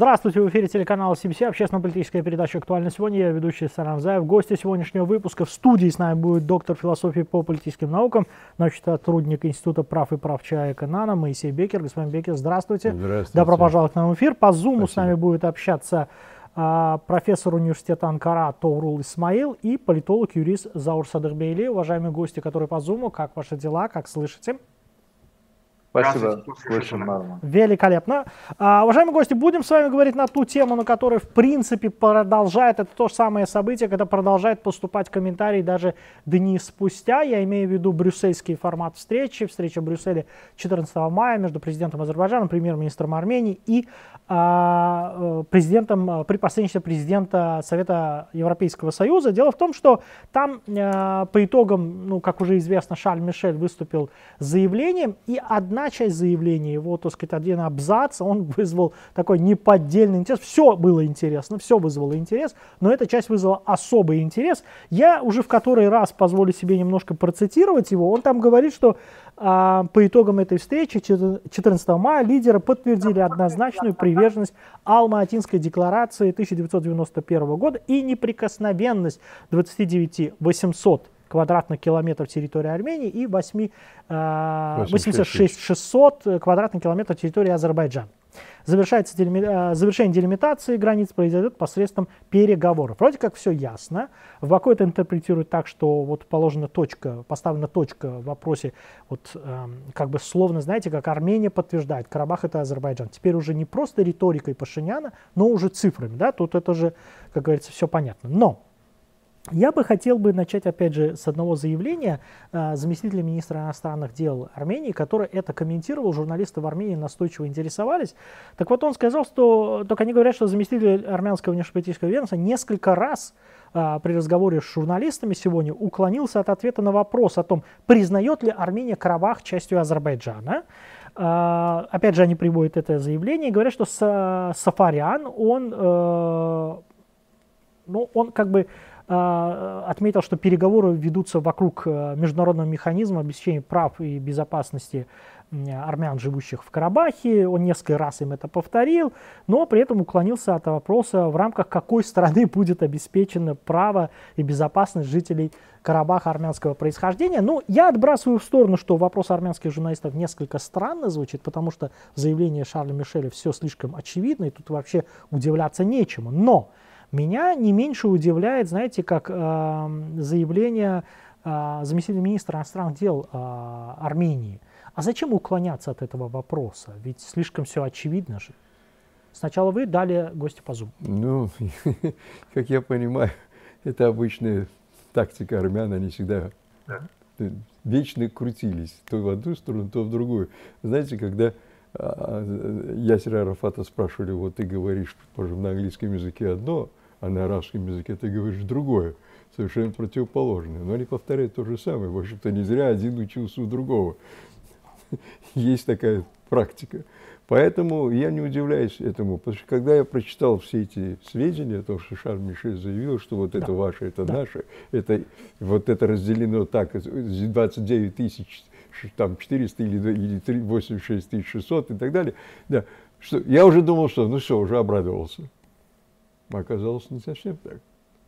Здравствуйте, в эфире телеканала CBC, общественно-политическая передача «Актуально сегодня». Я ведущий Саран Заев. Гости сегодняшнего выпуска в студии с нами будет доктор философии по политическим наукам, научный сотрудник Института прав и прав человека НАНА Моисей Бекер. Господин Бекер, здравствуйте. Здравствуйте. Добро пожаловать к нам в эфир. По Зуму Спасибо. с нами будет общаться а, профессор университета Анкара Тоурул Исмаил и политолог-юрист Заур Садырбейли. Уважаемые гости, которые по Зуму, как ваши дела, как слышите? Спасибо, слышим нормально. Великолепно. А, уважаемые гости, будем с вами говорить на ту тему, на которой, в принципе, продолжает, это то же самое событие, когда продолжает поступать комментарии даже дни спустя. Я имею в виду брюссельский формат встречи, встреча в Брюсселе 14 мая между президентом Азербайджана, премьер-министром Армении и президентом, э, при президента Совета Европейского Союза. Дело в том, что там э, по итогам, ну, как уже известно, Шарль Мишель выступил с заявлением, и одна часть заявления, его, так сказать, один абзац, он вызвал такой неподдельный интерес. Все было интересно, все вызвало интерес, но эта часть вызвала особый интерес. Я уже в который раз позволю себе немножко процитировать его. Он там говорит, что а, по итогам этой встречи 14 мая лидеры подтвердили однозначную приверженность Алма-Атинской декларации 1991 года и неприкосновенность 29 800 квадратных километров территории Армении и 8, а, 86 600 квадратных километров территории Азербайджана. Завершается делими... э, завершение делимитации границ произойдет посредством переговоров. Вроде как все ясно. В Баку это интерпретирует так, что вот положена точка, поставлена точка в вопросе, вот эм, как бы словно, знаете, как Армения подтверждает, Карабах это Азербайджан. Теперь уже не просто риторикой Пашиняна, но уже цифрами, да, тут это же, как говорится, все понятно. Но я бы хотел бы начать, опять же, с одного заявления э, заместителя министра иностранных дел Армении, который это комментировал, журналисты в Армении настойчиво интересовались. Так вот, он сказал, что, только они говорят, что заместитель армянского внешнеполитического ведомства несколько раз э, при разговоре с журналистами сегодня уклонился от ответа на вопрос о том, признает ли Армения Карабах частью Азербайджана. Uh, опять же, они приводят это заявление и говорят, что Сафариан, он, uh, ну, он как бы отметил, что переговоры ведутся вокруг международного механизма обеспечения прав и безопасности армян, живущих в Карабахе. Он несколько раз им это повторил, но при этом уклонился от вопроса, в рамках какой страны будет обеспечено право и безопасность жителей Карабаха армянского происхождения. Ну, я отбрасываю в сторону, что вопрос армянских журналистов несколько странно звучит, потому что в заявлении Шарля Мишеля все слишком очевидно, и тут вообще удивляться нечему. Но меня не меньше удивляет, знаете, как э, заявление э, заместителя министра иностранных дел э, Армении. А зачем уклоняться от этого вопроса? Ведь слишком все очевидно же. Сначала вы, далее гости по Zoom. Ну, как я понимаю, это обычная тактика армян, они всегда да. вечно крутились то в одну сторону, то в другую. Знаете, когда а, Ясера Арафата спрашивали, вот ты говоришь на английском языке одно, а на арабском языке ты говоришь другое, совершенно противоположное. Но они повторяют то же самое. В общем-то, не зря один учился у другого. Есть такая практика. Поэтому я не удивляюсь этому, потому что когда я прочитал все эти сведения, о том, что Шарль Мишель заявил, что вот да. это ваше, это да. наше, это, вот это разделено так, 29 тысяч, там 400 или, или 86 600 и так далее, да, что, я уже думал, что ну все, уже обрадовался. Оказалось, не совсем так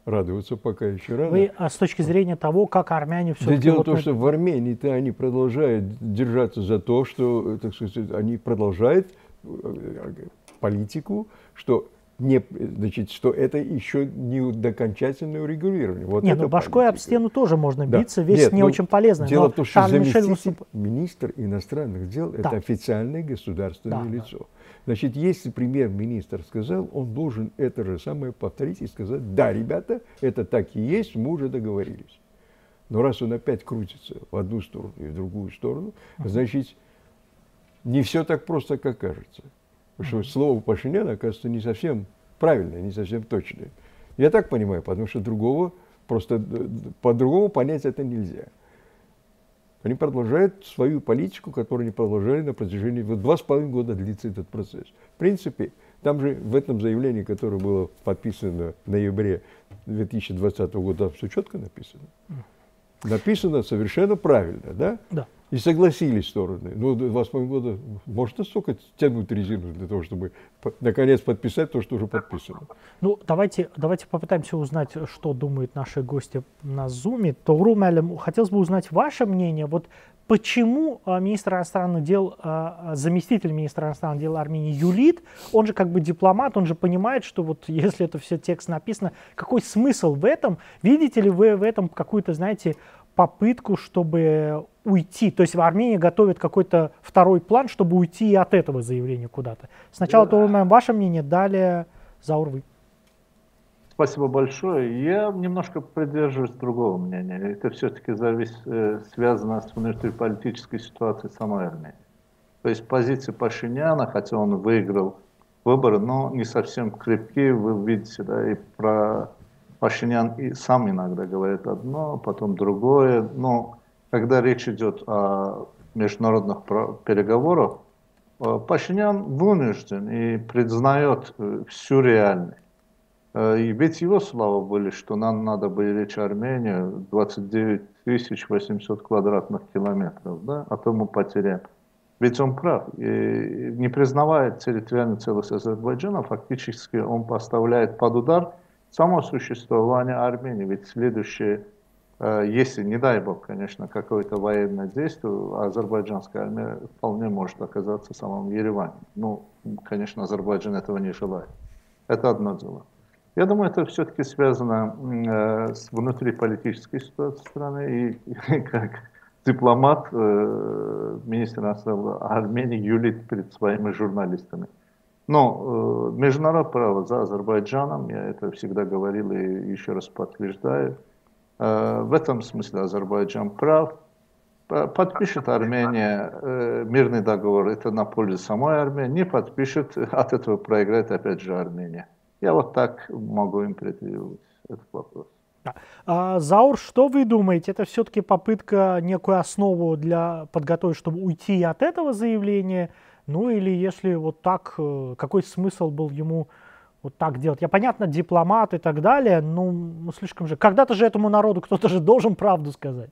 радоваться пока еще рано. Вы а с точки зрения того, как армяне все Да дело в том, что в Армении-то они продолжают держаться за то, что, так сказать, они продолжают э, политику, что не, значит, что это еще не до окончательного урегулирования. Вот Нет, ну башкой политика. об стену тоже можно да. биться, вещь Нет, не ну, очень полезная. Дело в том, что заместитель выступ... министр иностранных дел да. это официальное государственное да, лицо. Да. Значит, если премьер-министр сказал, он должен это же самое повторить и сказать, да, ребята, это так и есть, мы уже договорились. Но раз он опять крутится в одну сторону и в другую сторону, значит, не все так просто, как кажется. Потому что слово Пашиняна, оказывается, не совсем правильное, не совсем точное. Я так понимаю, потому что другого, просто по-другому понять это нельзя. Они продолжают свою политику, которую они продолжали на протяжении... Вот два с половиной года длится этот процесс. В принципе, там же в этом заявлении, которое было подписано в ноябре 2020 года, все четко написано. Написано совершенно правильно, да? Да. И согласились стороны. Ну, в восьмом году можно столько тянуть резину для того, чтобы наконец подписать то, что уже подписано. Ну, давайте, давайте попытаемся узнать, что думают наши гости на Зуме. Тауру Мэлем, хотелось бы узнать ваше мнение. Вот почему а, министр иностранных дел, а, заместитель министра иностранных дел Армении Юлит, он же как бы дипломат, он же понимает, что вот если это все текст написано, какой смысл в этом? Видите ли вы в этом какую-то, знаете, попытку, чтобы уйти. То есть в Армении готовят какой-то второй план, чтобы уйти от этого заявления куда-то. Сначала да. то ваше мнение, далее Заур вы. Спасибо большое. Я немножко придерживаюсь другого мнения. Это все-таки завис, э, связано с внутриполитической ситуацией самой Армении. То есть позиция Пашиняна, хотя он выиграл выборы, но не совсем крепкие. Вы видите, да, и про Пашинян и сам иногда говорит одно, потом другое. Но когда речь идет о международных переговорах, э, Пашинян вынужден и признает э, всю реальность. Э, и ведь его слова были, что нам надо беречь Армению 29 800 квадратных километров, да, а то мы потеряем. Ведь он прав. И не признавая территориальную целостность Азербайджана, фактически он поставляет под удар само существование Армении. Ведь следующее, э, если, не дай бог, конечно, какое-то военное действие, азербайджанская армия вполне может оказаться в самом Ереване. Ну, конечно, Азербайджан этого не желает. Это одно дело. Я думаю, это все-таки связано э, с внутриполитической ситуацией страны. И, как дипломат, э, министр Армении юлит перед своими журналистами. Но э, международное право за Азербайджаном, я это всегда говорил и еще раз подтверждаю, э, в этом смысле Азербайджан прав. Подпишет Армения э, мирный договор, это на пользу самой Армении, не подпишет, от этого проиграет опять же Армения. Я вот так могу интерпретировать этот вопрос. А, Заур, что вы думаете? Это все-таки попытка некую основу для подготовить, чтобы уйти от этого заявления? Ну или если вот так, э, какой смысл был ему вот так делать? Я понятно, дипломат и так далее, но ну, слишком же. Когда-то же этому народу кто-то же должен правду сказать.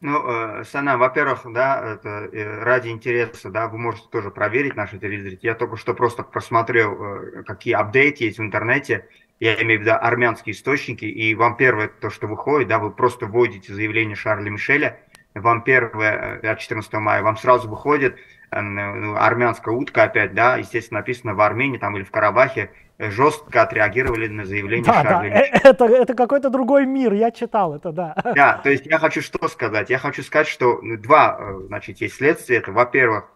Ну, э, Сана, во-первых, да, это э, ради интереса, да, вы можете тоже проверить наши телезрители. Я только что просто просмотрел, э, какие апдейты есть в интернете. Я имею в виду армянские источники. И вам первое, то, что выходит, да, вы просто вводите заявление Шарля Мишеля. Вам первое, от 14 мая, вам сразу выходит ну, армянская утка опять, да, естественно, написано в Армении там или в Карабахе, жестко отреагировали на заявление да, Шарля да. Это, это какой-то другой мир, я читал это, да. Да, то есть я хочу что сказать? Я хочу сказать, что два, э, значит, есть следствия. Это, во-первых,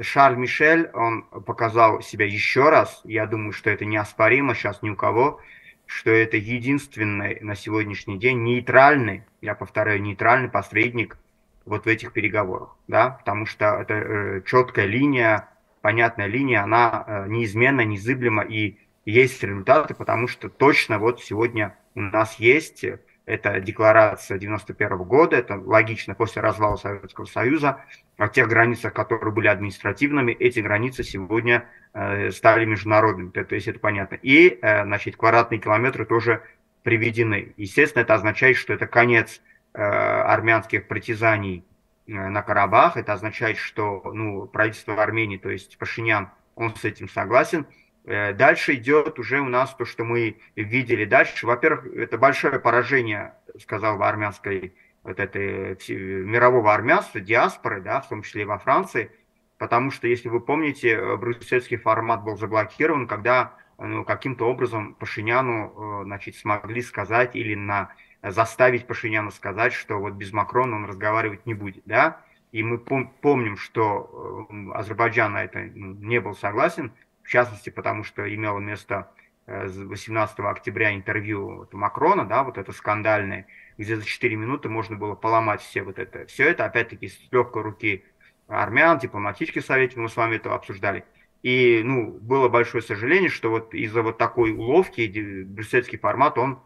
Шарль Мишель, он показал себя еще раз, я думаю, что это неоспоримо сейчас ни у кого, что это единственный на сегодняшний день нейтральный, я повторяю, нейтральный посредник вот в этих переговорах, да, потому что это э, четкая линия, понятная линия, она э, неизменна, незыблема и есть результаты, потому что точно вот сегодня у нас есть, это декларация 91 года, это логично после развала Советского Союза, о тех границах, которые были административными, эти границы сегодня э, стали международными, то, то есть это понятно. И, э, значит, квадратные километры тоже приведены. Естественно, это означает, что это конец э, армянских притязаний э, на Карабах, это означает, что ну, правительство Армении, то есть Пашинян, он с этим согласен, Э, дальше идет уже у нас то, что мы видели дальше. Во-первых, это большое поражение, сказал бы, армянской, вот этой мирового армянства, диаспоры, да, в том числе и во Франции, потому что, если вы помните, э, брюссельский формат был заблокирован, когда ну, каким-то образом Пашиняну э, значит, смогли сказать или на, заставить Пашиняна сказать, что вот без Макрона он разговаривать не будет, да, и мы пом помним, что Азербайджан на это ну, не был согласен, в частности, потому что имело место 18 э, октября интервью Макрона, да, вот это скандальное, где за 4 минуты можно было поломать все вот это. Все это, опять-таки, с легкой руки армян, дипломатический совет, мы с вами это обсуждали. И, ну, было большое сожаление, что вот из-за вот такой уловки брюссельский формат, он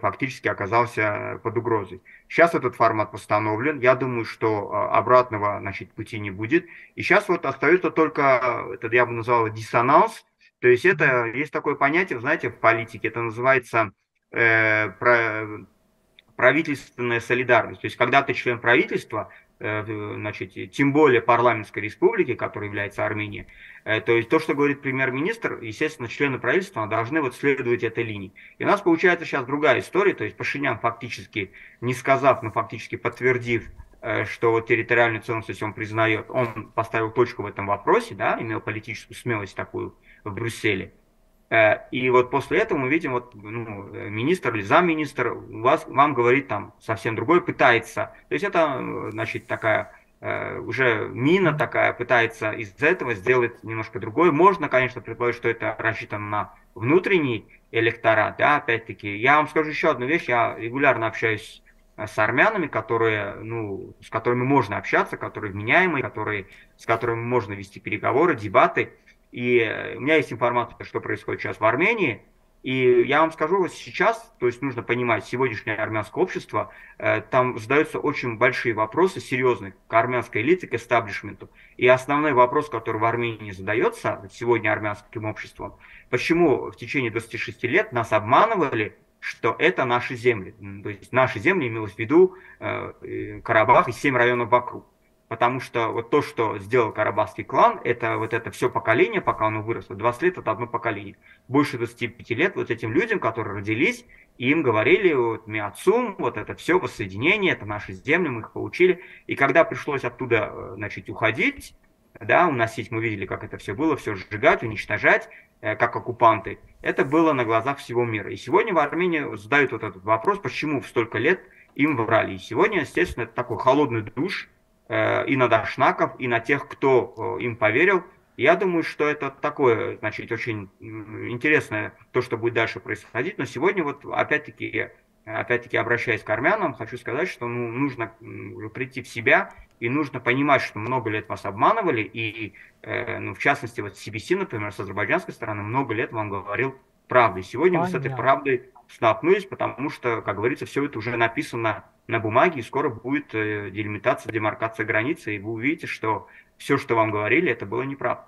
фактически оказался под угрозой. Сейчас этот формат постановлен. Я думаю, что э, обратного значит, пути не будет. И сейчас вот остается только, это я бы назвал диссонанс. То есть это есть такое понятие, знаете, в политике, это называется э, про, правительственная солидарность. То есть, когда ты член правительства, Э, значит, тем более парламентской республики, которой является Армения. Э, то есть то, что говорит премьер-министр, естественно, члены правительства должны вот следовать этой линии. И у нас получается сейчас другая история, то есть Пашинян фактически, не сказав, но фактически подтвердив, э, что вот территориальную целостность он признает, он поставил точку в этом вопросе, да, имел политическую смелость такую в Брюсселе. Э, и вот после этого мы видим, вот ну, министр или замминистр вас, вам говорит там совсем другое, пытается. То есть это, значит, такая э, уже мина такая, пытается из этого сделать немножко другое. Можно, конечно, предположить, что это рассчитано на внутренний электорат, да, опять-таки. Я вам скажу еще одну вещь, я регулярно общаюсь э, с армянами, которые, ну, с которыми можно общаться, которые вменяемые, которые, с которыми можно вести переговоры, дебаты. И у меня есть информация, что происходит сейчас в Армении. И я вам скажу, сейчас, то есть нужно понимать, сегодняшнее армянское общество, э, там задаются очень большие вопросы, серьезные, к армянской элите, к эстаблишменту. И основной вопрос, который в Армении задается сегодня армянским обществом, почему в течение 26 лет нас обманывали, что это наши земли. То есть наши земли имелось в виду э, Карабах и 7 районов вокруг потому что вот то, что сделал Карабахский клан, это вот это все поколение, пока оно выросло, 20 лет это одно поколение. Больше 25 лет вот этим людям, которые родились, им говорили, вот Миацум, вот это все воссоединение, это наши земли, мы их получили. И когда пришлось оттуда, э, значит, уходить, да, уносить, мы видели, как это все было, все сжигать, уничтожать, э, как оккупанты, это было на глазах всего мира. И сегодня в Армении задают вот этот вопрос, почему в столько лет им врали. И сегодня, естественно, это такой холодный душ, и на Дашнаков, и на тех, кто э, им поверил. Я думаю, что это такое, значит, очень интересное то, что будет дальше происходить. Но сегодня вот опять-таки, опять-таки обращаясь к армянам, хочу сказать, что ну, нужно прийти в себя и нужно понимать, что много лет вас обманывали, и, э, ну, в частности, вот CBC, например, с азербайджанской стороны, много лет вам говорил правду. И сегодня Понятно. вы с этой правдой столкнулись, потому что, как говорится, все это уже написано на бумаге, и скоро будет э, делимитация, демаркация границы, и вы увидите, что все, что вам говорили, это было неправда.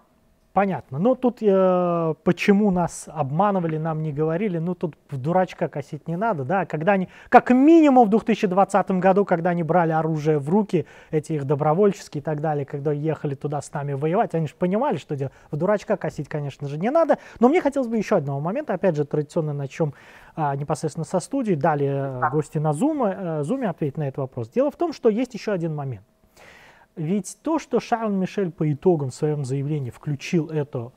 Понятно. Но тут э, почему нас обманывали, нам не говорили, ну тут в дурачка косить не надо, да, когда они, как минимум в 2020 году, когда они брали оружие в руки, эти их добровольческие и так далее, когда ехали туда с нами воевать, они же понимали, что делать. В дурачка косить, конечно же, не надо. Но мне хотелось бы еще одного момента, опять же, традиционно начнем а, непосредственно со студии, далее э, гости на Zoom, э, Zoom ответить на этот вопрос. Дело в том, что есть еще один момент. Ведь то, что Шарль Мишель по итогам в своем заявлении включил это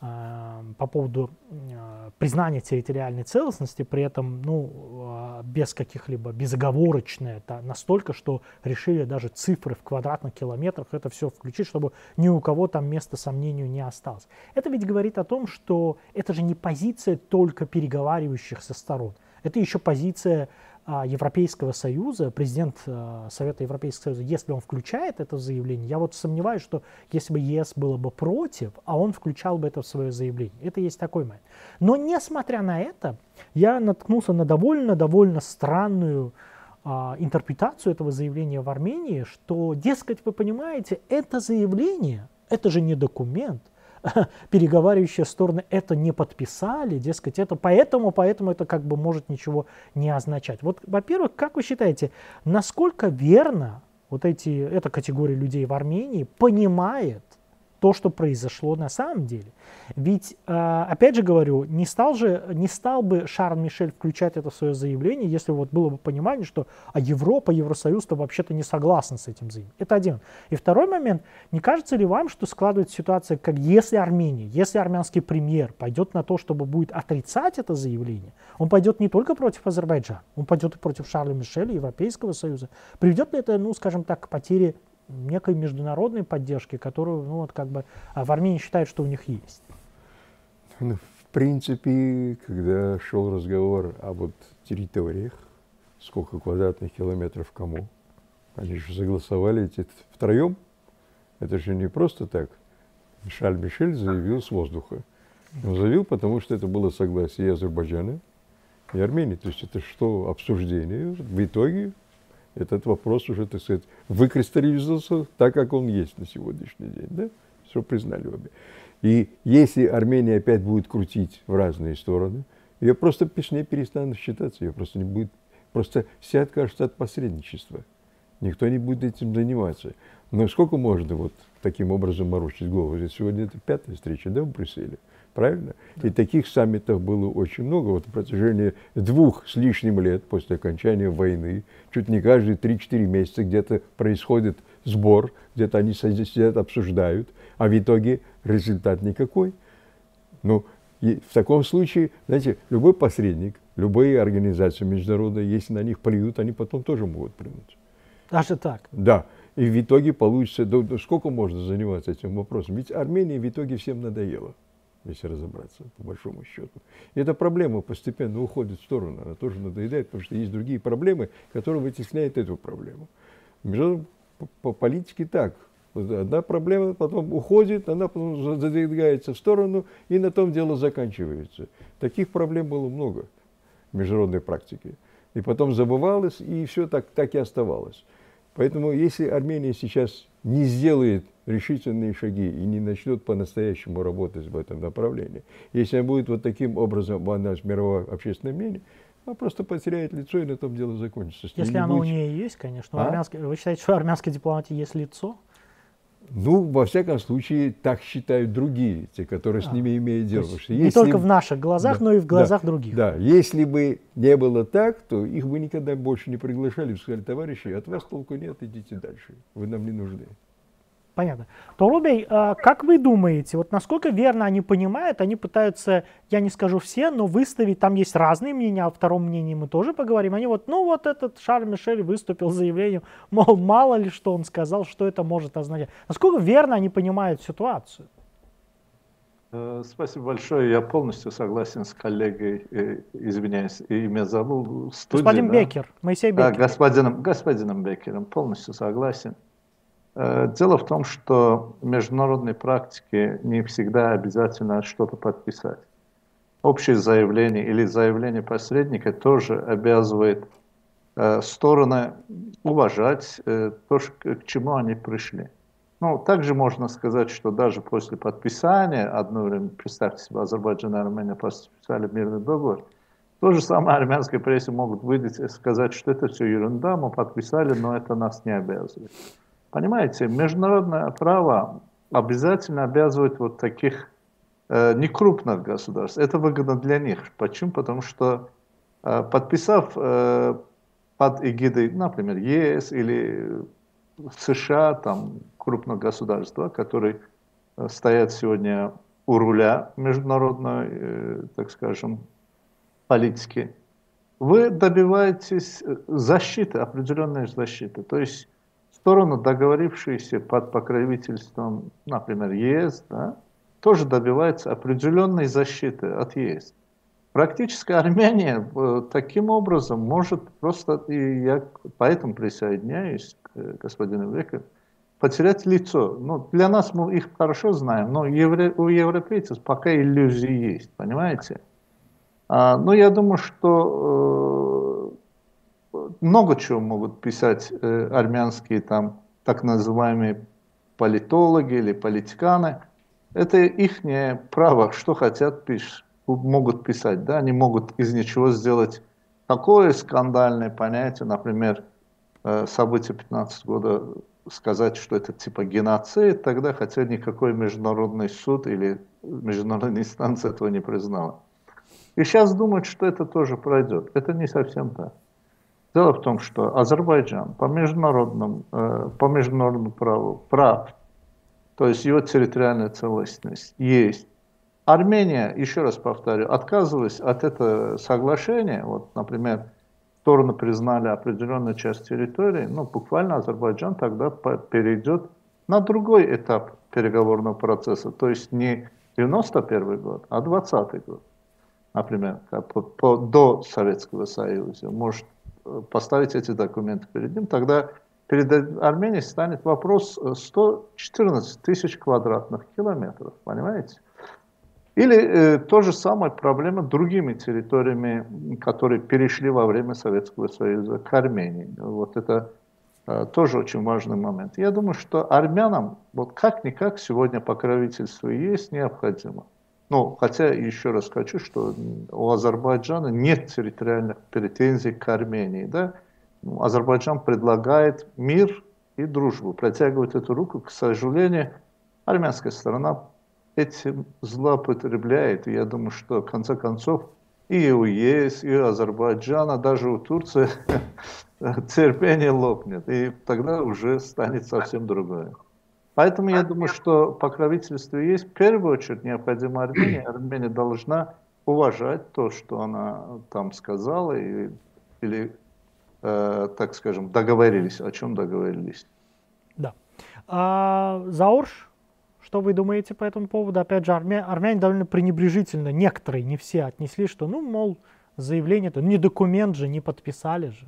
э, по поводу э, признания территориальной целостности, при этом ну, э, без каких-либо безоговорочно, это настолько, что решили даже цифры в квадратных километрах это все включить, чтобы ни у кого там места сомнению не осталось. Это ведь говорит о том, что это же не позиция только переговаривающихся сторон. Это еще позиция а, Европейского Союза, президент а, Совета Европейского Союза, если он включает это в заявление, я вот сомневаюсь, что если бы ЕС было бы против, а он включал бы это в свое заявление. Это есть такой момент. Но несмотря на это, я наткнулся на довольно-довольно странную а, интерпретацию этого заявления в Армении, что, дескать, вы понимаете, это заявление, это же не документ, переговаривающие стороны это не подписали, дескать, это поэтому, поэтому это как бы может ничего не означать. Вот, во-первых, как вы считаете, насколько верно вот эти, эта категория людей в Армении понимает то, что произошло на самом деле. Ведь, а, опять же говорю, не стал, же, не стал бы Шарль Мишель включать это в свое заявление, если вот было бы понимание, что а Европа, Евросоюз-то вообще-то не согласны с этим заявлением. Это один. И второй момент, не кажется ли вам, что складывается ситуация, как если Армения, если армянский премьер пойдет на то, чтобы будет отрицать это заявление, он пойдет не только против Азербайджана, он пойдет и против Шарля Мишеля, Европейского Союза. Приведет ли это, ну, скажем так, к потере некой международной поддержки, которую ну, вот, как бы, а в Армении считают, что у них есть? Ну, в принципе, когда шел разговор об вот территориях, сколько квадратных километров кому, они же согласовали эти втроем. Это же не просто так. Шаль Мишель заявил с воздуха. Он заявил, потому что это было согласие Азербайджана и Армении. То есть это что, обсуждение. В итоге этот вопрос уже, так сказать, выкристаллизовался так, как он есть на сегодняшний день. Да? Все признали обе. И если Армения опять будет крутить в разные стороны, ее просто с ней перестанут считаться, ее просто не будет Просто все откажутся от посредничества. Никто не будет этим заниматься. Но сколько можно вот таким образом морочить голову? Сегодня это пятая встреча, да, в Брюсселе? Правильно? Да. И таких саммитов было очень много. Вот в протяжении двух с лишним лет после окончания войны, чуть не каждые 3-4 месяца где-то происходит сбор, где-то они сидят, обсуждают, а в итоге результат никакой. Ну, и в таком случае, знаете, любой посредник, любые организации международные, если на них плюют, они потом тоже могут плюнуть. Даже так? Да. И в итоге получится, да, да сколько можно заниматься этим вопросом? Ведь Армения в итоге всем надоела, если разобраться, по большому счету. И эта проблема постепенно уходит в сторону, она тоже надоедает, потому что есть другие проблемы, которые вытесняют эту проблему. Между по, по политике так. Одна проблема потом уходит, она потом задвигается в сторону, и на том дело заканчивается. Таких проблем было много в международной практике. И потом забывалось, и все так, так и оставалось. Поэтому если Армения сейчас не сделает решительные шаги и не начнет по-настоящему работать в этом направлении, если она будет вот таким образом в мировое общественное мнение, она просто потеряет лицо, и на том дело закончится. Если оно будет... у нее есть, конечно. А? Армянской... Вы считаете, что армянской дипломатии есть лицо? Ну, во всяком случае, так считают другие, те, которые а, с ними имеют дело. не если... только в наших глазах, да, но и в глазах да, других. Да, если бы не было так, то их бы никогда больше не приглашали, сказали, товарищи, от вас толку нет, идите дальше, вы нам не нужны. Понятно. Торубей, а как вы думаете, вот насколько верно они понимают, они пытаются, я не скажу все, но выставить, там есть разные мнения, о втором мнении мы тоже поговорим, они вот, ну вот этот Шарль Мишель выступил с заявлением, мол, мало ли что он сказал, что это может означать. Насколько верно они понимают ситуацию? Э, спасибо большое. Я полностью согласен с коллегой, э, извиняюсь, имя забыл. Студии, Господин да? Бекер, Моисей Бекер. Да, господином, господином Бекером, полностью согласен. Э, дело в том, что в международной практике не всегда обязательно что-то подписать. Общее заявление или заявление посредника тоже обязывает э, стороны уважать э, то, к чему они пришли. Ну, также можно сказать, что даже после подписания, одно время, представьте себе, Азербайджан и Армения подписали мирный договор, то же самое армянской прессе могут выйти и сказать, что это все ерунда, мы подписали, но это нас не обязывает. Понимаете, международное право обязательно обязывает вот таких э, некрупных государств. Это выгодно для них. Почему? Потому что э, подписав э, под эгидой, например, ЕС или США, там крупных государств, которые э, стоят сегодня у руля международной, э, так скажем, политики, вы добиваетесь э, защиты, определенной защиты. То есть стороны, договорившиеся под покровительством, например, ЕС, да, тоже добиваются определенной защиты от ЕС. Практически Армения э, таким образом может просто, и я поэтому присоединяюсь к э, господину Веку, потерять лицо. Ну, для нас мы их хорошо знаем, но у европейцев пока иллюзии есть, понимаете? А, но я думаю, что э, много чего могут писать э, армянские там так называемые политологи или политиканы. Это их право, что хотят, пиш, могут писать. Да? Они могут из ничего сделать такое скандальное понятие, например, э, события 15 года, сказать, что это типа геноцид, тогда хотя никакой международный суд или международная инстанция этого не признала. И сейчас думают, что это тоже пройдет. Это не совсем так. Дело в том, что Азербайджан по международному, э, по международному праву прав, то есть его территориальная целостность есть. Армения, еще раз повторю, отказываясь от этого соглашения, вот, например, стороны признали определенную часть территории, ну, буквально Азербайджан тогда перейдет на другой этап переговорного процесса, то есть не 91 год, а 20 год, например, по, по, до Советского Союза. Может, поставить эти документы перед ним, тогда перед Арменией станет вопрос 114 тысяч квадратных километров, понимаете? Или э, то же самое проблема другими территориями, которые перешли во время Советского Союза к Армении. Вот это э, тоже очень важный момент. Я думаю, что армянам вот как-никак сегодня покровительство есть необходимо. Ну, хотя еще раз хочу, что у Азербайджана нет территориальных претензий к Армении. Да? Ну, Азербайджан предлагает мир и дружбу, протягивает эту руку. К сожалению, армянская сторона этим злоупотребляет. И я думаю, что в конце концов и у ЕС, и у Азербайджана, даже у Турции терпение лопнет. И тогда уже станет совсем другое. Поэтому я думаю, что покровительство есть. В первую очередь необходимо Армении. Армения должна уважать то, что она там сказала, и, или, э, так скажем, договорились, о чем договорились. Да. А, Заурш, что вы думаете по этому поводу? Опять же, армя... армяне довольно пренебрежительно, некоторые, не все, отнесли, что, ну, мол, заявление, то не документ же, не подписали же.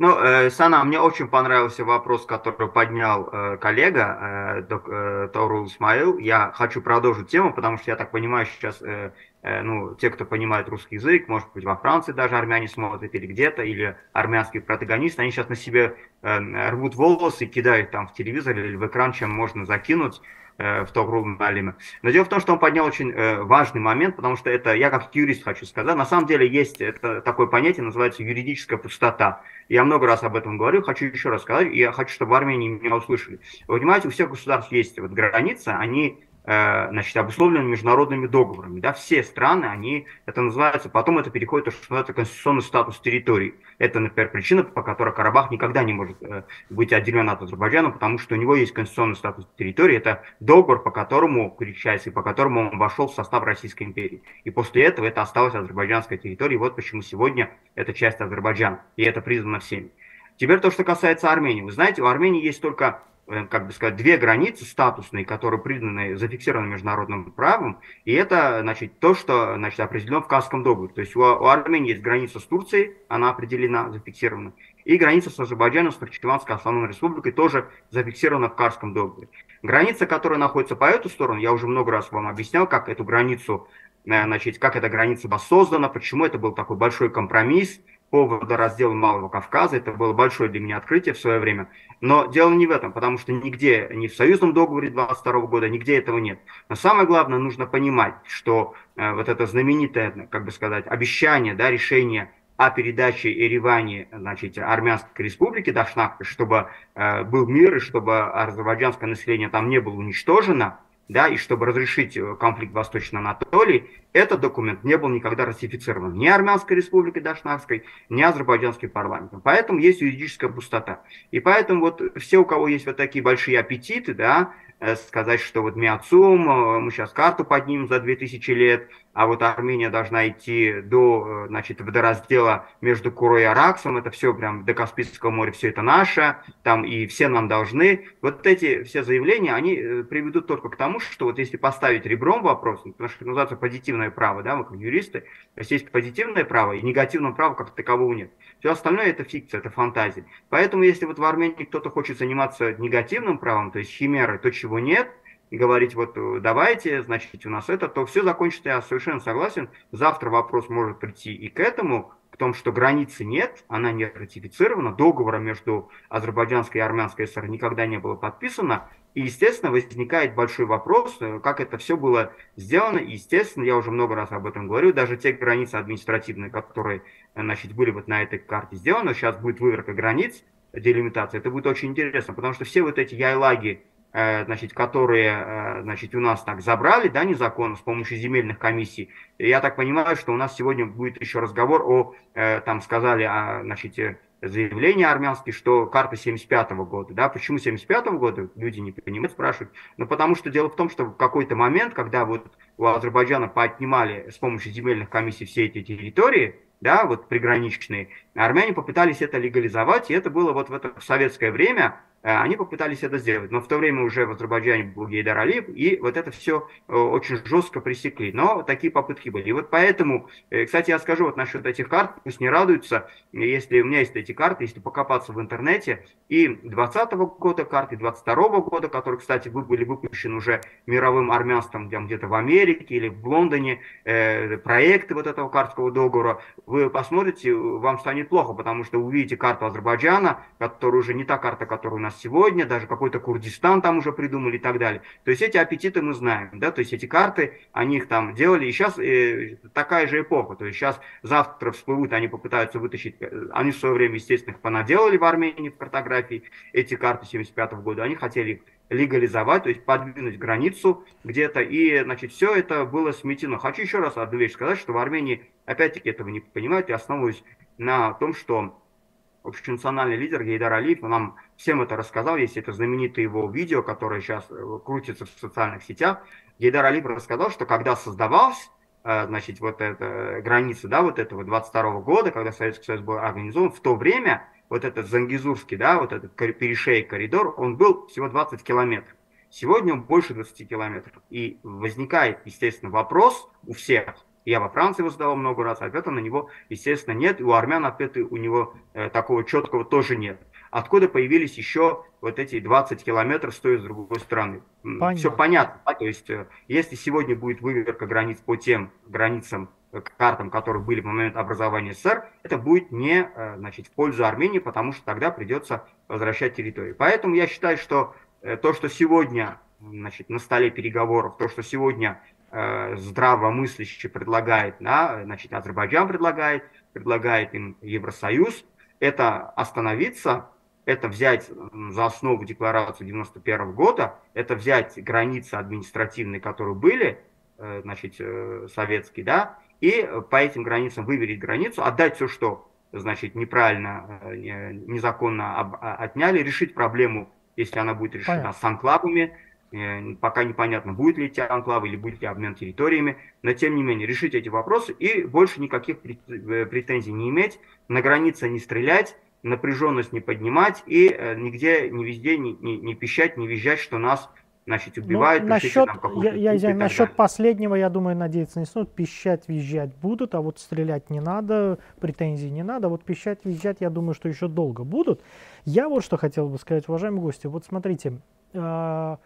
Ну, э, Сана, мне очень понравился вопрос, который поднял э, коллега э, док, э, Таурул Исмаил. Я хочу продолжить тему, потому что я так понимаю, сейчас э, э, ну, те, кто понимает русский язык, может быть, во Франции даже армяне смотрят или где-то, или армянские протагонисты, они сейчас на себе э, рвут волосы, кидают там в телевизор или в экран, чем можно закинуть в Тобру Малима. Но дело в том, что он поднял очень э, важный момент, потому что это, я как юрист хочу сказать, на самом деле есть это, такое понятие, называется юридическая пустота. Я много раз об этом говорю, хочу еще раз сказать, и я хочу, чтобы в Армении меня услышали. Вы понимаете, у всех государств есть вот граница, они Э, значит, обусловлены международными договорами. Да, все страны, они, это называется, потом это переходит то, что называется конституционный статус территории. Это, например, причина, по которой Карабах никогда не может э, быть отделен от Азербайджана, потому что у него есть конституционный статус территории. Это договор, по которому, кричается, и по которому он вошел в состав Российской империи. И после этого это осталось азербайджанской территорией. Вот почему сегодня это часть Азербайджана. И это признано всеми. Теперь то, что касается Армении. Вы знаете, у Армении есть только Э, как бы сказать, две границы статусные, которые признаны, зафиксированы международным правом, и это, значит, то, что, значит, определено в Касском договоре. То есть у, у Армении есть граница с Турцией, она определена, зафиксирована, и граница с Азербайджаном, с Нахчеванской автономной республикой тоже зафиксирована в Карском договоре. Граница, которая находится по эту сторону, я уже много раз вам объяснял, как эту границу, э, значит, как эта граница была создана, почему это был такой большой компромисс, по водоразделу Малого Кавказа. Это было большое для меня открытие в свое время. Но дело не в этом, потому что нигде, ни в союзном договоре 22 года, нигде этого нет. Но самое главное, нужно понимать, что э, вот это знаменитое, как бы сказать, обещание, да, решение о передаче Еревани, значит, Армянской республики Дашнак, чтобы э, был мир и чтобы азербайджанское население там не было уничтожено, да, и чтобы разрешить э, конфликт в Восточной Анатолии, этот документ не был никогда ратифицирован ни Армянской республикой Дашнакской, ни Азербайджанским парламентом. Поэтому есть юридическая пустота. И поэтому вот все, у кого есть вот такие большие аппетиты, да, Э, сказать, что вот Миацум, э, мы сейчас карту поднимем за 2000 лет, а вот Армения должна идти до, э, значит, водораздела между Курой и Араксом, это все прям до Каспийского моря, все это наше, там и все нам должны. Вот эти все заявления, они приведут только к тому, что вот если поставить ребром вопрос, потому что называется позитивное право, да, мы как юристы, то есть есть позитивное право и негативного права как такового нет. Все остальное это фикция, это фантазия. Поэтому если вот в Армении кто-то хочет заниматься негативным правом, то есть химерой, то чего нет, и говорить, вот э, давайте, значит, у нас это, то все закончится, я совершенно согласен. Завтра вопрос может прийти и к этому, к тому, что границы нет, она не ратифицирована, договора между Азербайджанской и Армянской ССР никогда не было подписано, и, естественно, возникает большой вопрос, э, как это все было сделано. И, естественно, я уже много раз об этом говорю, даже те границы административные, которые э, значит, были вот на этой карте сделаны, сейчас будет выверка границ, делимитация, это будет очень интересно, потому что все вот эти яйлаги, значит, которые значит, у нас так забрали, да, незаконно с помощью земельных комиссий. Я так понимаю, что у нас сегодня будет еще разговор о, там сказали, о, значит, заявления армянские, что карта 75 -го года. Да? Почему 75 -го года, люди не понимают, спрашивают. Но потому что дело в том, что в какой-то момент, когда вот у Азербайджана поотнимали с помощью земельных комиссий все эти территории, да, вот приграничные, армяне попытались это легализовать, и это было вот в это в советское время, Э, они попытались это сделать, но в то время уже в Азербайджане был Гейдар Алиев, и вот это все э, очень жестко пресекли. Но такие попытки были. И вот поэтому, э, кстати, я скажу вот насчет этих карт, пусть не радуются, если у меня есть эти карты, если покопаться в интернете, и 20 года карты, и 22 года, которые, кстати, были выпущены уже мировым армянством где-то в Америке или в Лондоне, проекты вот этого картского договора, вы посмотрите, вам станет плохо, потому что увидите карту Азербайджана, которая уже не та карта, которую нас сегодня, даже какой-то Курдистан там уже придумали и так далее. То есть эти аппетиты мы знаем, да, то есть эти карты, они их там делали, и сейчас э, такая же эпоха, то есть сейчас завтра всплывут, они попытаются вытащить, э, они в свое время, естественно, их понаделали в Армении в картографии, эти карты 75 -го года, они хотели их легализовать, то есть подвинуть границу где-то, и, значит, все это было сметено. Хочу еще раз одну вещь сказать, что в Армении, опять-таки, этого не понимают, и основываюсь на том, что общенациональный лидер Гейдар Алиев нам всем это рассказал, есть это знаменитое его видео, которое сейчас э, крутится в социальных сетях. Гейдар Алиев рассказал, что когда создавалась э, значит, вот эта граница, да, вот этого 22 года, когда Советский Союз был организован, в то время вот этот Зангизурский, да, вот этот перешейк коридор, он был всего 20 километров. Сегодня он больше 20 километров. И возникает, естественно, вопрос у всех, я во Франции его задавал много раз, ответа на него, естественно, нет. И у армян ответа у него э, такого четкого тоже нет. Откуда появились еще вот эти 20 километров с той и с другой стороны? Понятно. Все понятно. Да? То есть, э, если сегодня будет выверка границ по тем границам, э, картам, которые были в момент образования СССР, это будет не э, значит, в пользу Армении, потому что тогда придется возвращать территорию. Поэтому я считаю, что то, что сегодня значит, на столе переговоров, то, что сегодня э, здравомыслящий предлагает, да, значит, Азербайджан предлагает, предлагает им Евросоюз, это остановиться, это взять за основу декларацию 91 года, это взять границы административные, которые были, э, значит, э, советские, да, и по этим границам выверить границу, отдать все, что, значит, неправильно, э, незаконно а, отняли, решить проблему, если она будет решена Понятно. с анклавами, Э, пока непонятно, будет ли эти анклавы или будет ли обмен территориями, но тем не менее решить эти вопросы и больше никаких э, претензий не иметь, на границе не стрелять, напряженность не поднимать и э, нигде, ни везде не, не, не пищать, не визжать, что нас значит, ну, убивают. Ну, насчет, я, я, я, насчет последнего, я думаю, надеяться не стоит. Пищать, визжать будут, а вот стрелять не надо, претензий не надо. Вот пищать, визжать, я думаю, что еще долго будут. Я вот что хотел бы сказать, уважаемые гости. Вот смотрите, э,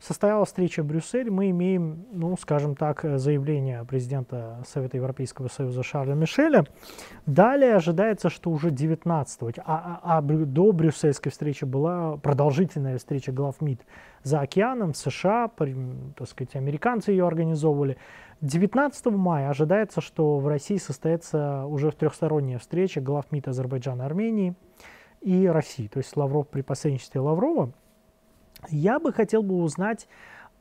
Состоялась встреча в Брюсселе, мы имеем, ну, скажем так, заявление президента Совета Европейского Союза Шарля Мишеля. Далее ожидается, что уже 19 а, а, а до брюссельской встречи была продолжительная встреча глав МИД за океаном, США, так сказать, американцы ее организовывали. 19 мая ожидается, что в России состоится уже трехсторонняя встреча глав МИД Азербайджана, Армении и России. То есть Лавров при посредничестве Лаврова я бы хотел бы узнать,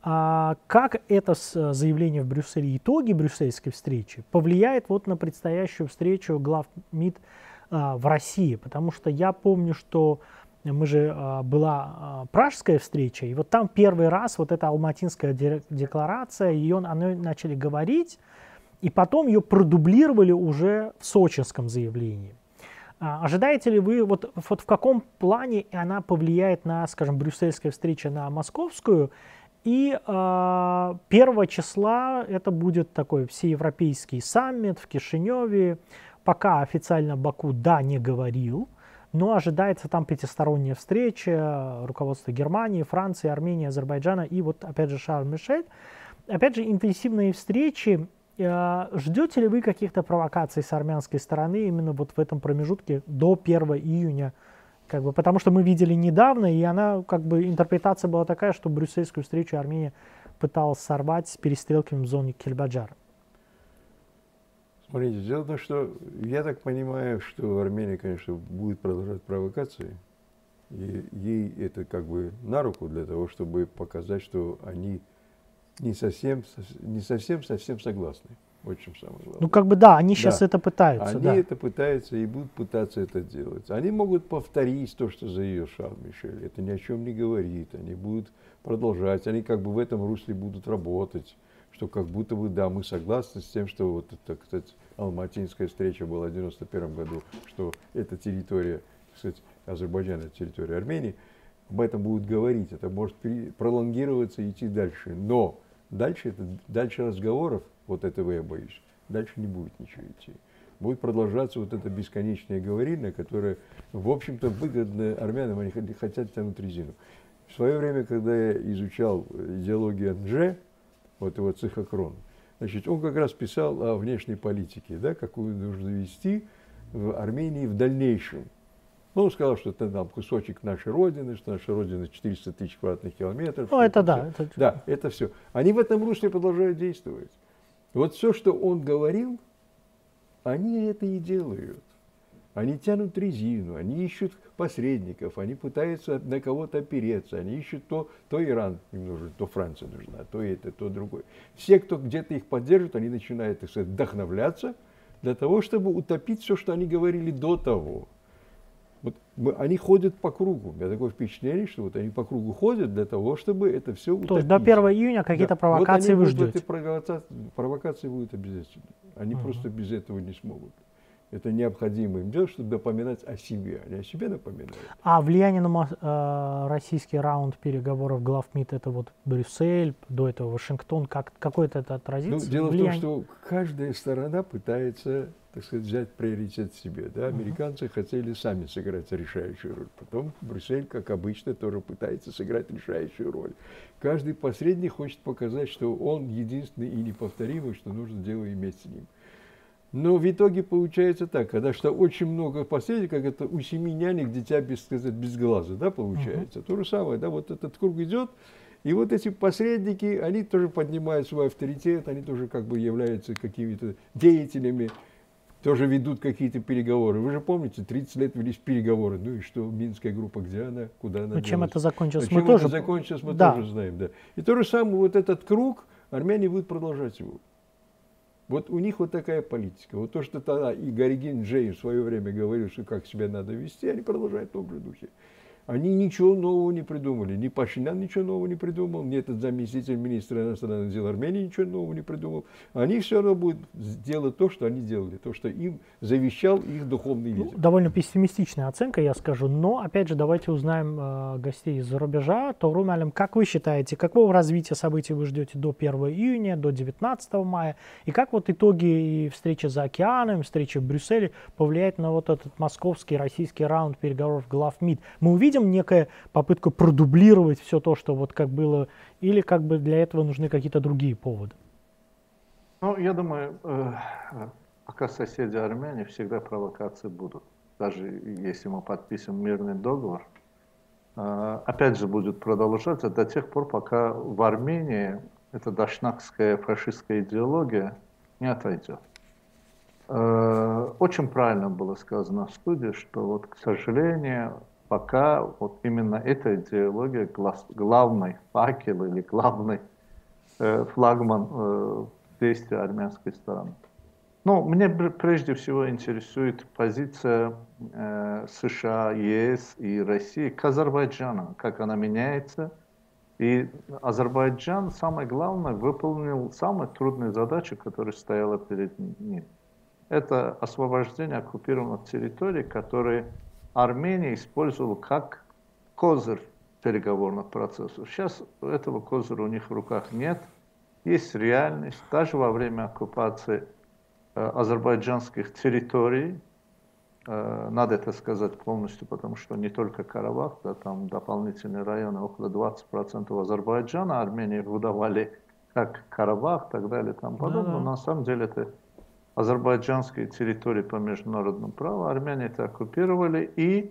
а, как это заявление в Брюсселе, итоги брюссельской встречи повлияет вот на предстоящую встречу глав МИД а, в России, потому что я помню, что мы же а, была пражская встреча, и вот там первый раз вот эта алматинская декларация, ее они начали говорить, и потом ее продублировали уже в сочинском заявлении. А, ожидаете ли вы, вот, вот в каком плане она повлияет на, скажем, брюссельская встреча на московскую? И э, а, 1 числа это будет такой всеевропейский саммит в Кишиневе. Пока официально Баку да не говорил, но ожидается там пятисторонняя встреча руководства Германии, Франции, Армении, Азербайджана и вот опять же Шарль-Мишель. Опять же, интенсивные встречи ждете ли вы каких-то провокаций с армянской стороны именно вот в этом промежутке до 1 июня? Как бы, потому что мы видели недавно, и она, как бы, интерпретация была такая, что брюссельскую встречу Армения пыталась сорвать с перестрелками в зоне Кельбаджара. Смотрите, дело в том, что я так понимаю, что Армения, конечно, будет продолжать провокации. И ей это как бы на руку для того, чтобы показать, что они не совсем, не совсем, совсем согласны. Вот чем самое главное. Ну, как бы да, они сейчас да. это пытаются. Они да. это пытаются и будут пытаться это делать. Они могут повторить то, что заявил Шарл Мишель. Это ни о чем не говорит. Они будут продолжать. Они как бы в этом русле будут работать. Что как будто бы, да, мы согласны с тем, что вот эта, кстати, Алматинская встреча была в 91 году, что эта территория, кстати, Азербайджан, это территория Армении, об этом будут говорить. Это может пролонгироваться и идти дальше. Но Дальше, это, дальше разговоров, вот этого я боюсь, дальше не будет ничего идти. Будет продолжаться вот эта бесконечная говорильня, которая, в общем-то, выгодна армянам, они хотят тянуть резину. В свое время, когда я изучал идеологию Анже, вот его цихокрон, значит, он как раз писал о внешней политике, да, какую нужно вести в Армении в дальнейшем. Ну, он сказал, что это там кусочек нашей Родины, что наша Родина 400 тысяч квадратных километров. Ну, это, это да. Все. Это... Да, это все. Они в этом русле продолжают действовать. Вот все, что он говорил, они это и делают. Они тянут резину, они ищут посредников, они пытаются на кого-то опереться, они ищут то, то Иран им нужен, то Франция нужна, то это, то другое. Все, кто где-то их поддержит, они начинают, так сказать, вдохновляться для того, чтобы утопить все, что они говорили до того. Мы, они ходят по кругу. У меня такое впечатление, что вот они по кругу ходят для того, чтобы это все утопить. То есть до 1 июня какие-то да. провокации вот вы ждете? Эти провокации, провокации будут обязательно. Они uh-huh. просто без этого не смогут. Это необходимо им делать, чтобы напоминать о себе. Они о себе напоминают. А влияние на э, российский раунд переговоров глав МИД это вот Брюссель, до этого Вашингтон, как, какое-то это отразится? Ну, дело влияние? в том, что каждая сторона пытается так сказать, взять приоритет себе. Да? Американцы uh-huh. хотели сами сыграть решающую роль. Потом Брюссель, как обычно, тоже пытается сыграть решающую роль. Каждый посредник хочет показать, что он единственный и неповторимый, что нужно дело иметь с ним. Но в итоге получается так, когда что очень много посредников, это у семи нянек дитя без, сказать, без глаза, да, получается. Uh-huh. То же самое, да, вот этот круг идет, и вот эти посредники, они тоже поднимают свой авторитет, они тоже как бы являются какими-то деятелями, тоже ведут какие-то переговоры. Вы же помните, 30 лет велись переговоры. Ну и что, Минская группа, где она, куда она Ну, чем это закончилось, мы чем тоже... это закончилось, мы да. тоже знаем, да. И то же самое, вот этот круг, армяне будут продолжать его. Вот у них вот такая политика. Вот то, что тогда и Гаригин Джей в свое время говорил, что как себя надо вести, они продолжают в том же духе. Они ничего нового не придумали. Ни Пашинян ничего нового не придумал, ни этот заместитель министра иностранных дел Армении ничего нового не придумал. Они все равно будут делать то, что они делали, то, что им завещал их духовный лидер. Ну, довольно пессимистичная оценка, я скажу. Но, опять же, давайте узнаем э, гостей из-за рубежа. Тору Малям, как вы считаете, какого развития событий вы ждете до 1 июня, до 19 мая? И как вот итоги и встречи за океаном, встречи в Брюсселе повлияют на вот этот московский, российский раунд переговоров глав МИД? Мы увидим видим некая попытка продублировать все то, что вот как было, или как бы для этого нужны какие-то другие поводы? Ну, я думаю, э, пока соседи армяне, всегда провокации будут. Даже если мы подпишем мирный договор, э, опять же будет продолжаться до тех пор, пока в Армении эта дашнакская фашистская идеология не отойдет. Э, очень правильно было сказано в студии, что вот, к сожалению, пока вот именно эта идеология главный факел или главный э, флагман э, действия армянской стороны. Ну, мне прежде всего интересует позиция э, США, ЕС и России к Азербайджану, как она меняется. И Азербайджан, самое главное, выполнил самую трудную задачу, которая стояла перед ним. Это освобождение оккупированных территорий, которые Армения использовала как козырь переговорных процессов. Сейчас этого козыря у них в руках нет. Есть реальность. Даже во время оккупации э, азербайджанских территорий, э, надо это сказать полностью, потому что не только Карабах, да, там дополнительные районы, около 20% Азербайджана, Армении выдавали как Карабах так далее и тому подобное. Да, да. На самом деле это азербайджанские территории по международному праву, армяне это оккупировали и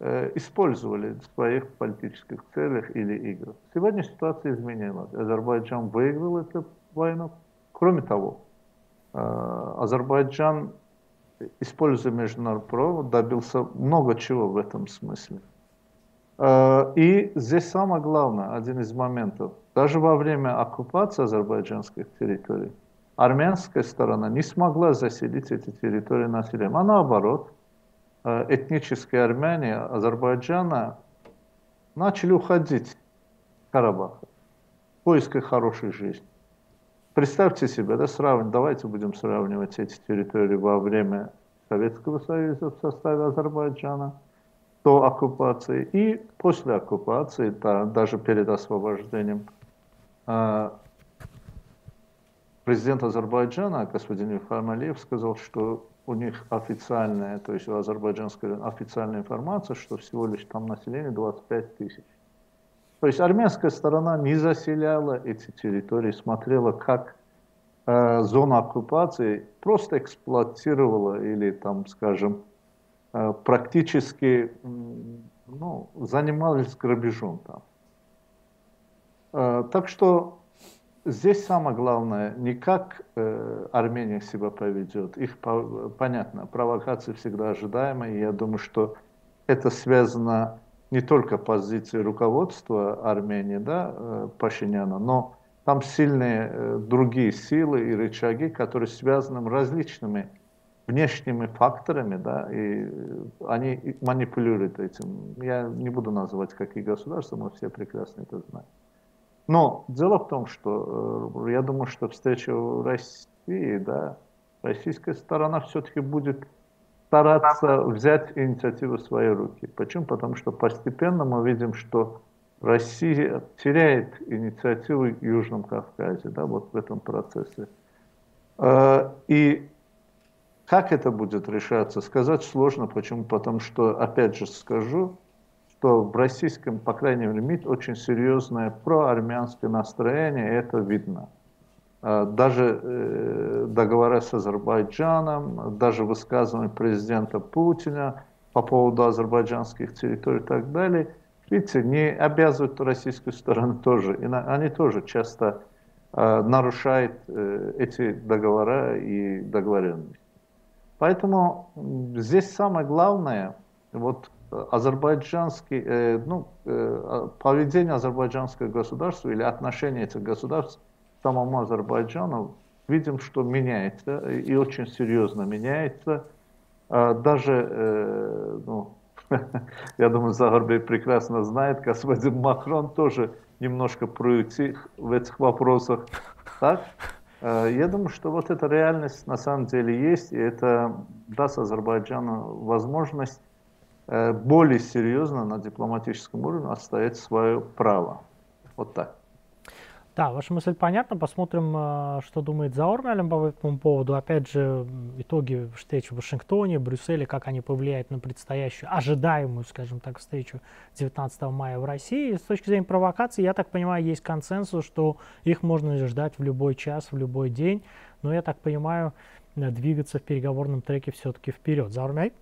э, использовали в своих политических целях или играх. Сегодня ситуация изменилась. Азербайджан выиграл эту войну. Кроме того, э, Азербайджан, используя международное право, добился много чего в этом смысле. Э, и здесь самое главное, один из моментов, даже во время оккупации азербайджанских территорий, армянская сторона не смогла заселить эти территории населением. А наоборот, э, этнические армяне Азербайджана начали уходить в Карабах в поисках хорошей жизни. Представьте себе, да, сравнивать, давайте будем сравнивать эти территории во время Советского Союза в составе Азербайджана до оккупации и после оккупации, да, даже перед освобождением э, Президент Азербайджана, господин Ильхам Алиев, сказал, что у них официальная, то есть у азербайджанской официальная информация, что всего лишь там население 25 тысяч. То есть армянская сторона не заселяла эти территории, смотрела, как э, зона оккупации просто эксплуатировала или там, скажем, э, практически ну, занимались грабежом там. Э, так что здесь самое главное, не как э, Армения себя поведет. Их, по, понятно, провокации всегда ожидаемые. Я думаю, что это связано не только позицией руководства Армении, да, э, Пашиняна, но там сильные э, другие силы и рычаги, которые связаны различными внешними факторами, да, и они манипулируют этим. Я не буду называть какие государства, мы все прекрасно это знаем. Но дело в том, что э, я думаю, что встреча в России, да, российская сторона все-таки будет стараться взять инициативу в свои руки. Почему? Потому что постепенно мы видим, что Россия теряет инициативу в Южном Кавказе, да, вот в этом процессе. Э, и как это будет решаться, сказать сложно. Почему? Потому что, опять же скажу, что в российском, по крайней мере, МИД очень серьезное проармянское настроение, и это видно. Э, даже э, договора с Азербайджаном, даже высказывания президента Путина по поводу азербайджанских территорий и так далее, видите, не обязывают российскую сторону тоже. И они тоже часто э, нарушают эти договора и договоренности. Поэтому здесь самое главное, вот азербайджанский, ну, поведение азербайджанского государства или отношение этих государств самому Азербайджану видим, что меняется, и очень серьезно меняется. А даже, э, ну, я думаю, Загарбей прекрасно знает, господин Макрон тоже немножко проютих в этих вопросах. Так? А, я думаю, что вот эта реальность на самом деле есть, и это даст Азербайджану возможность э, более серьезно на дипломатическом уровне отстоять свое право. Вот так. Да, ваша мысль понятна. Посмотрим, э, что думает Заормелем по этому поводу. Опять же, итоги встречи в Вашингтоне, Брюсселе, как они повлияют на предстоящую, ожидаемую, скажем так, встречу 19 мая в России. С точки зрения провокации, я так понимаю, есть консенсус, что их можно ждать в любой час, в любой день. Но я так понимаю, э, двигаться в переговорном треке все-таки вперед. Заурмяй?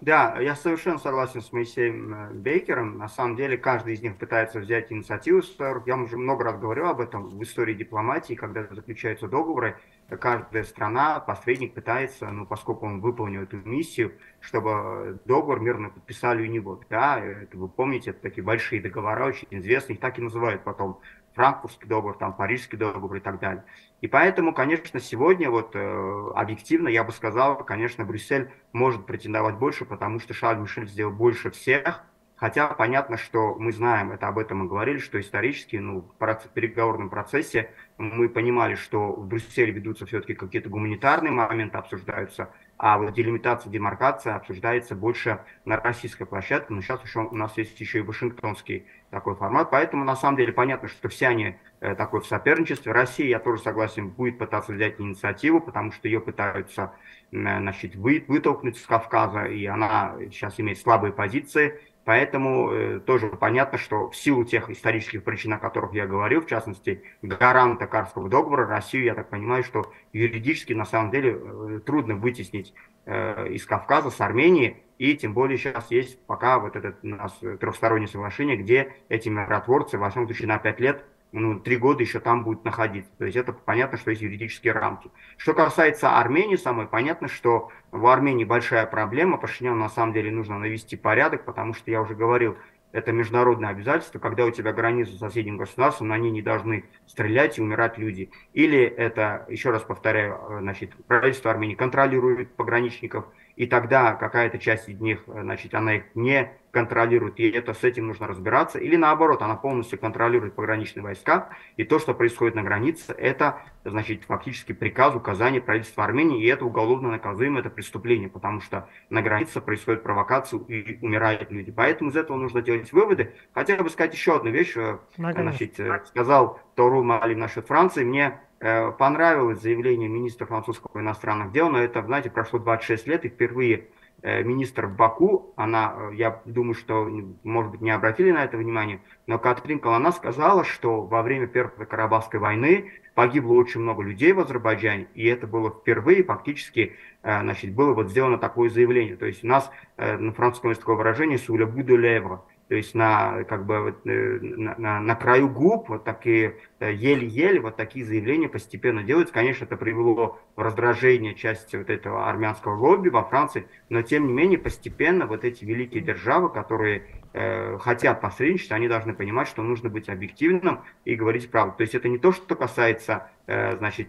Да, я совершенно согласен с Моисеем э, Бейкером. На самом деле, каждый из них пытается взять инициативу. Я уже много раз говорил об этом в истории дипломатии, когда заключаются договоры, каждая страна, посредник пытается, ну, поскольку он выполнил эту миссию, чтобы договор мирно подписали у него. Да, это вы помните, это такие большие договора, очень известные, их так и называют потом франкфуртский договор, там, парижский договор и так далее. И поэтому, конечно, сегодня вот э, объективно я бы сказал, конечно, Брюссель может претендовать больше, потому что Шарль Мишель сделал больше всех, Хотя понятно, что мы знаем, это об этом мы говорили, что исторически, ну, в переговорном процессе мы понимали, что в Брюсселе ведутся все-таки какие-то гуманитарные моменты, обсуждаются, а вот делимитация, демаркация обсуждается больше на российской площадке, но сейчас еще у нас есть еще и вашингтонский такой формат, поэтому на самом деле понятно, что все они э, такой в соперничестве. Россия, я тоже согласен, будет пытаться взять инициативу, потому что ее пытаются значит, вы, вытолкнуть с Кавказа, и она сейчас имеет слабые позиции, Поэтому э, тоже понятно, что в силу тех исторических причин, о которых я говорил, в частности, гаранта Карского договора, Россию, я так понимаю, что юридически на самом деле э, трудно вытеснить э, из Кавказа, с Армении, и тем более сейчас есть пока вот это у нас трехстороннее соглашение, где эти миротворцы, во всяком случае, на пять лет ну, три года еще там будет находиться. То есть это понятно, что есть юридические рамки. Что касается Армении самой, понятно, что в Армении большая проблема. Пашиняну на самом деле нужно навести порядок, потому что я уже говорил, это международное обязательство, когда у тебя граница с соседним государством, на ней не должны стрелять и умирать люди. Или это, еще раз повторяю, значит, правительство Армении контролирует пограничников, и тогда какая-то часть из них, значит, она их не контролирует, и это с этим нужно разбираться, или наоборот, она полностью контролирует пограничные войска, и то, что происходит на границе, это, значит, фактически приказ, указание правительства Армении, и это уголовно наказуемо, это преступление, потому что на границе происходит провокация и умирают люди. Поэтому из этого нужно делать выводы. Хотя бы сказать еще одну вещь, э, значит, э, сказал Тору Малим насчет Франции, мне э, понравилось заявление министра французского иностранных дел, но это, знаете, прошло 26 лет, и впервые э, министр в Баку, она, э, я думаю, что, может быть, не обратили на это внимание, но Катрин Калана сказала, что во время Первой Карабахской войны погибло очень много людей в Азербайджане, и это было впервые фактически, значит, было вот сделано такое заявление. То есть у нас на французском есть такое выражение «суля буду левро», то есть на, как бы, вот, э, на, на, на краю губ вот такие э, еле-еле вот такие заявления постепенно делаются. Конечно, это привело в раздражение части вот этого армянского лобби во Франции, но тем не менее постепенно вот эти великие державы, которые э, хотят посредничать, они должны понимать, что нужно быть объективным и говорить правду. То есть это не то, что касается, значит,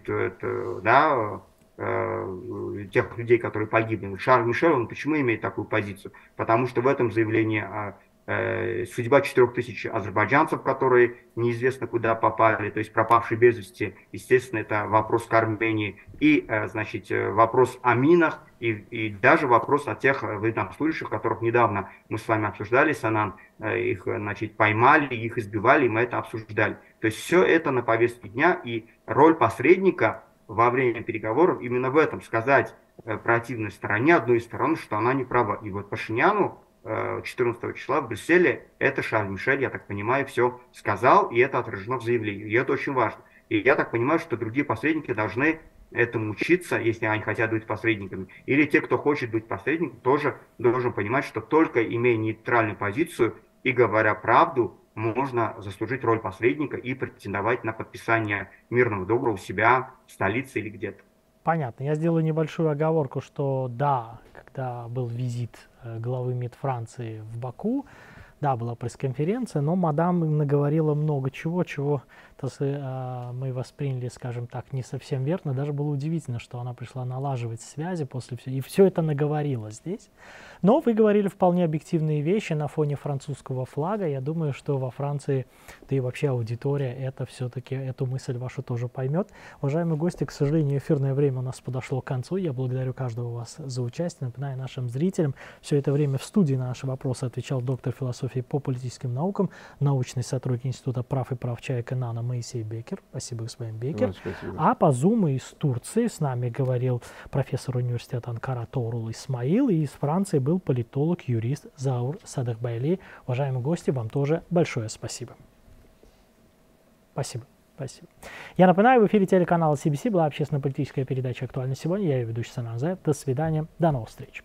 да, тех людей, которые погибли. Шарль Мишель, он почему имеет такую позицию? Потому что в этом заявлении а, судьба 4000 азербайджанцев, которые неизвестно куда попали, то есть пропавшие без вести, естественно, это вопрос к Армении, и, э, значит, э, вопрос о минах, и, и даже вопрос о тех военнослужащих, которых недавно мы с вами обсуждали, Санан, их, значит, поймали, их избивали, и мы это обсуждали. То есть все это на повестке дня, и роль посредника во время переговоров именно в этом, сказать противной стороне, одной из сторон, что она не права. И вот Пашиняну 14 э, числа в Брюсселе это Шарль Мишель, я так понимаю, все сказал, и это отражено в заявлении. И это очень важно. И я так понимаю, что другие посредники должны этому учиться, если они хотят быть посредниками. Или те, кто хочет быть посредником, тоже должен понимать, что только имея нейтральную позицию и говоря правду, можно заслужить роль посредника и претендовать на подписание мирного договора у себя в столице или где-то. Понятно. Я сделаю небольшую оговорку, что да, когда был визит главы МИД Франции в Баку. Да, была пресс-конференция, но мадам наговорила много чего, чего э, мы восприняли, скажем так, не совсем верно. Даже было удивительно, что она пришла налаживать связи после всего. И все это наговорила здесь. Но вы говорили вполне объективные вещи на фоне французского флага. Я думаю, что во Франции, да и вообще аудитория это все-таки, эту мысль вашу тоже поймет. Уважаемые гости, к сожалению, эфирное время у нас подошло к концу. Я благодарю каждого вас за участие. Напоминаю нашим зрителям, все это время в студии на наши вопросы отвечал доктор философии по политическим наукам, научный сотрудник Института прав и прав человека НАНА Моисей Бекер. Спасибо, господин Бекер. спасибо. А по зуму из Турции с нами говорил профессор университета Анкара Торул Исмаил. И из Франции был политолог, юрист Заур Садахбайли. Уважаемые гости, вам тоже большое спасибо. Спасибо. Спасибо. Я напоминаю, в эфире телеканала CBC была общественно-политическая передача «Актуально сегодня». Я ее ведущий Санан До свидания. До новых встреч.